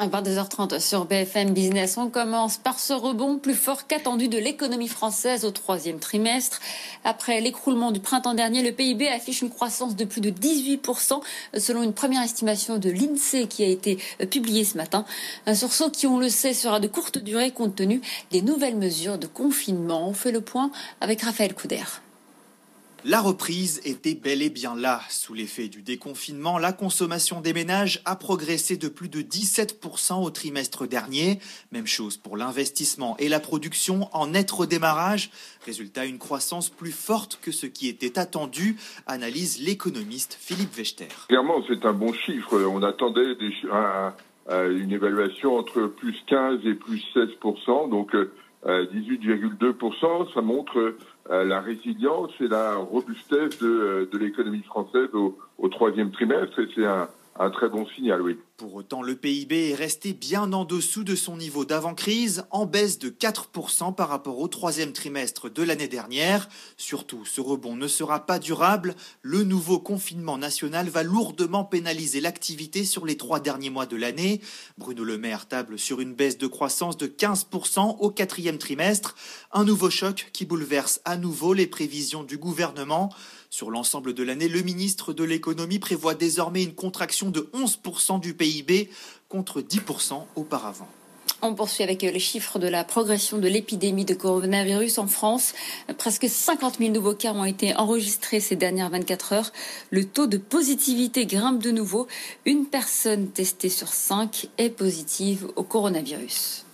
À 22h30 sur BFM Business, on commence par ce rebond plus fort qu'attendu de l'économie française au troisième trimestre. Après l'écroulement du printemps dernier, le PIB affiche une croissance de plus de 18% selon une première estimation de l'INSEE qui a été publiée ce matin. Un sursaut qui, on le sait, sera de courte durée compte tenu des nouvelles mesures de confinement. On fait le point avec Raphaël Couder. La reprise était bel et bien là. Sous l'effet du déconfinement, la consommation des ménages a progressé de plus de 17% au trimestre dernier. Même chose pour l'investissement et la production en net redémarrage. Résultat, une croissance plus forte que ce qui était attendu, analyse l'économiste Philippe Vechter. Clairement, c'est un bon chiffre. On attendait une évaluation entre plus 15 et plus 16%. Donc, 18,2%, euh, ça montre euh, la résilience et la robustesse de, euh, l'économie française au, au, troisième trimestre. Et c'est un, un très bon signal, oui. Pour autant, le PIB est resté bien en dessous de son niveau d'avant-crise, en baisse de 4% par rapport au troisième trimestre de l'année dernière. Surtout, ce rebond ne sera pas durable. Le nouveau confinement national va lourdement pénaliser l'activité sur les trois derniers mois de l'année. Bruno Le Maire table sur une baisse de croissance de 15% au quatrième trimestre. Un nouveau choc qui bouleverse à nouveau les prévisions du gouvernement. Sur l'ensemble de l'année, le ministre de l'économie prévoit désormais une contraction de 11% du Contre 10% auparavant. On poursuit avec les chiffres de la progression de l'épidémie de coronavirus en France. Presque 50 000 nouveaux cas ont été enregistrés ces dernières 24 heures. Le taux de positivité grimpe de nouveau. Une personne testée sur cinq est positive au coronavirus.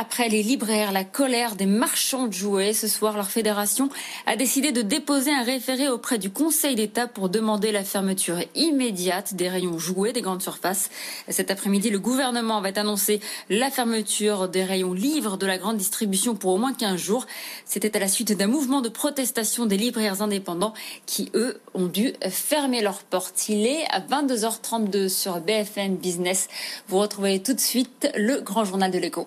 Après les libraires, la colère des marchands de jouets, ce soir, leur fédération a décidé de déposer un référé auprès du Conseil d'État pour demander la fermeture immédiate des rayons jouets des grandes surfaces. Cet après-midi, le gouvernement va annoncer la fermeture des rayons livres de la grande distribution pour au moins 15 jours. C'était à la suite d'un mouvement de protestation des libraires indépendants qui, eux, ont dû fermer leurs portes. Il est à 22h32 sur BFM Business. Vous retrouvez tout de suite le grand journal de l'écho.